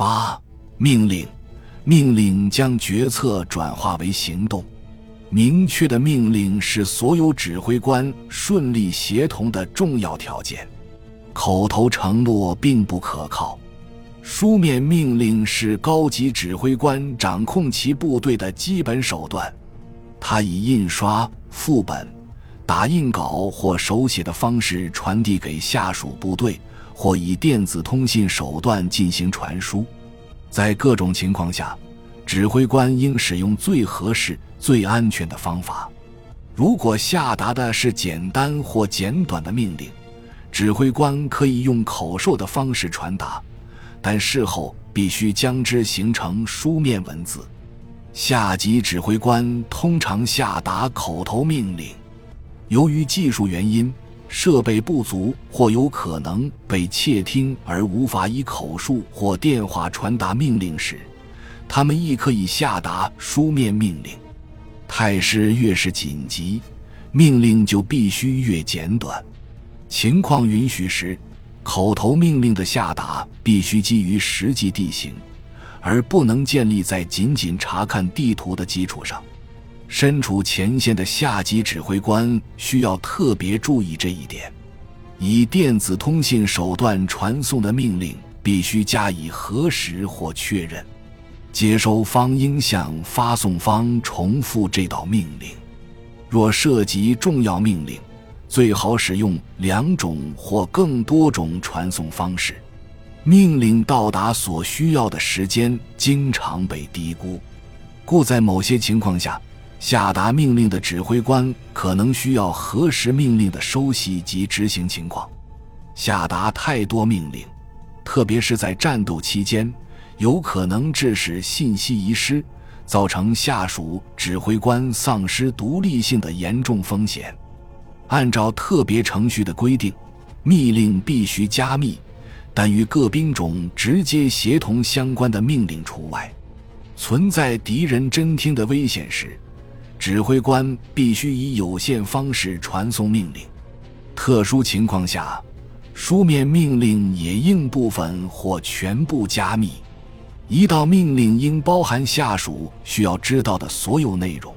八、命令，命令将决策转化为行动。明确的命令是所有指挥官顺利协同的重要条件。口头承诺并不可靠，书面命令是高级指挥官掌控其部队的基本手段。他以印刷、副本、打印稿或手写的方式传递给下属部队，或以电子通信手段进行传输。在各种情况下，指挥官应使用最合适。最安全的方法，如果下达的是简单或简短的命令，指挥官可以用口授的方式传达，但事后必须将之形成书面文字。下级指挥官通常下达口头命令，由于技术原因、设备不足或有可能被窃听而无法以口述或电话传达命令时，他们亦可以下达书面命令。态势越是紧急，命令就必须越简短。情况允许时，口头命令的下达必须基于实际地形，而不能建立在仅仅查看地图的基础上。身处前线的下级指挥官需要特别注意这一点。以电子通信手段传送的命令必须加以核实或确认。接收方应向发送方重复这道命令。若涉及重要命令，最好使用两种或更多种传送方式。命令到达所需要的时间经常被低估，故在某些情况下，下达命令的指挥官可能需要核实命令的收悉及执行情况。下达太多命令，特别是在战斗期间。有可能致使信息遗失，造成下属指挥官丧失独立性的严重风险。按照特别程序的规定，密令必须加密，但与各兵种直接协同相关的命令除外。存在敌人侦听的危险时，指挥官必须以有限方式传送命令。特殊情况下，书面命令也应部分或全部加密。一道命令应包含下属需要知道的所有内容，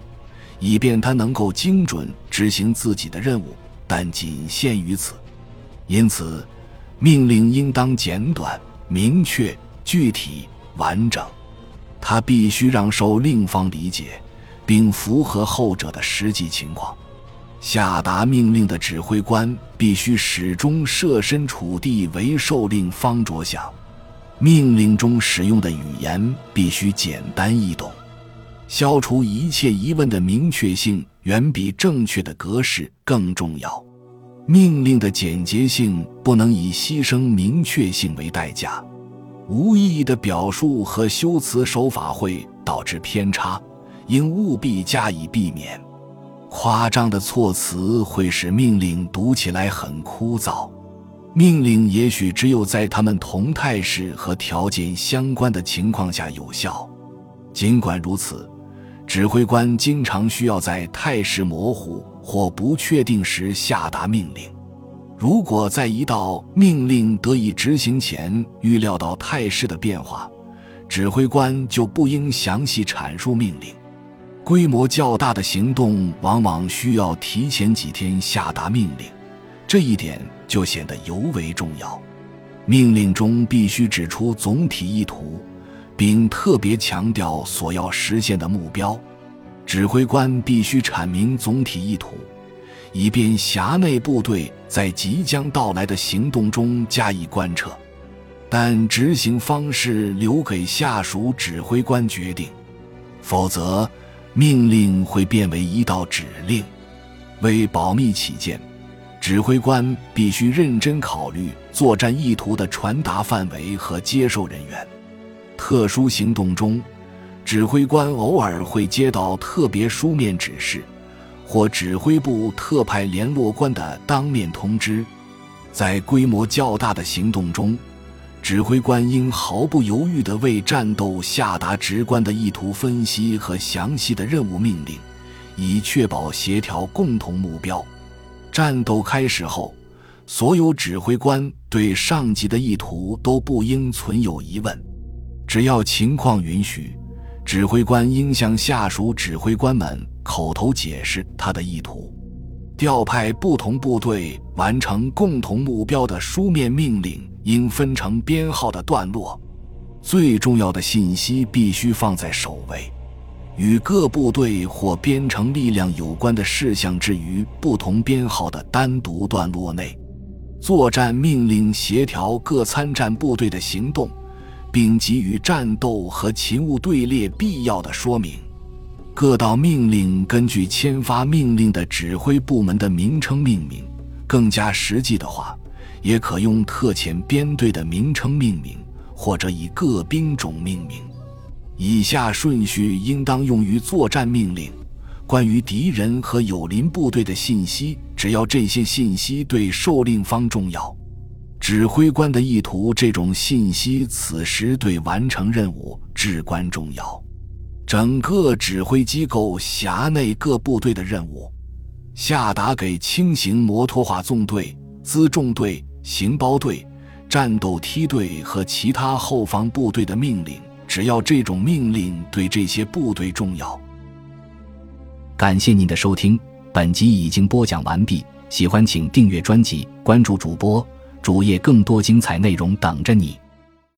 以便他能够精准执行自己的任务，但仅限于此。因此，命令应当简短、明确、具体、完整。它必须让受令方理解，并符合后者的实际情况。下达命令的指挥官必须始终设身处地为受令方着想。命令中使用的语言必须简单易懂，消除一切疑问的明确性远比正确的格式更重要。命令的简洁性不能以牺牲明确性为代价。无意义的表述和修辞手法会导致偏差，应务必加以避免。夸张的措辞会使命令读起来很枯燥。命令也许只有在他们同态势和条件相关的情况下有效。尽管如此，指挥官经常需要在态势模糊或不确定时下达命令。如果在一道命令得以执行前预料到态势的变化，指挥官就不应详细阐述命令。规模较大的行动往往需要提前几天下达命令。这一点就显得尤为重要。命令中必须指出总体意图，并特别强调所要实现的目标。指挥官必须阐明总体意图，以便辖内部队在即将到来的行动中加以贯彻。但执行方式留给下属指挥官决定，否则命令会变为一道指令。为保密起见。指挥官必须认真考虑作战意图的传达范围和接受人员。特殊行动中，指挥官偶尔会接到特别书面指示，或指挥部特派联络官的当面通知。在规模较大的行动中，指挥官应毫不犹豫地为战斗下达直观的意图分析和详细的任务命令，以确保协调共同目标。战斗开始后，所有指挥官对上级的意图都不应存有疑问。只要情况允许，指挥官应向下属指挥官们口头解释他的意图。调派不同部队完成共同目标的书面命令应分成编号的段落。最重要的信息必须放在首位。与各部队或编程力量有关的事项置于不同编号的单独段落内。作战命令协调各参战部队的行动，并给予战斗和勤务队列必要的说明。各道命令根据签发命令的指挥部门的名称命名。更加实际的话，也可用特遣编队的名称命名，或者以各兵种命名。以下顺序应当用于作战命令。关于敌人和友邻部队的信息，只要这些信息对受令方重要，指挥官的意图这种信息，此时对完成任务至关重要。整个指挥机构辖内各部队的任务，下达给轻型摩托化纵队、辎重队、行包队、战斗梯队和其他后方部队的命令。只要这种命令对这些部队重要。感谢您的收听，本集已经播讲完毕。喜欢请订阅专辑，关注主播主页，更多精彩内容等着你。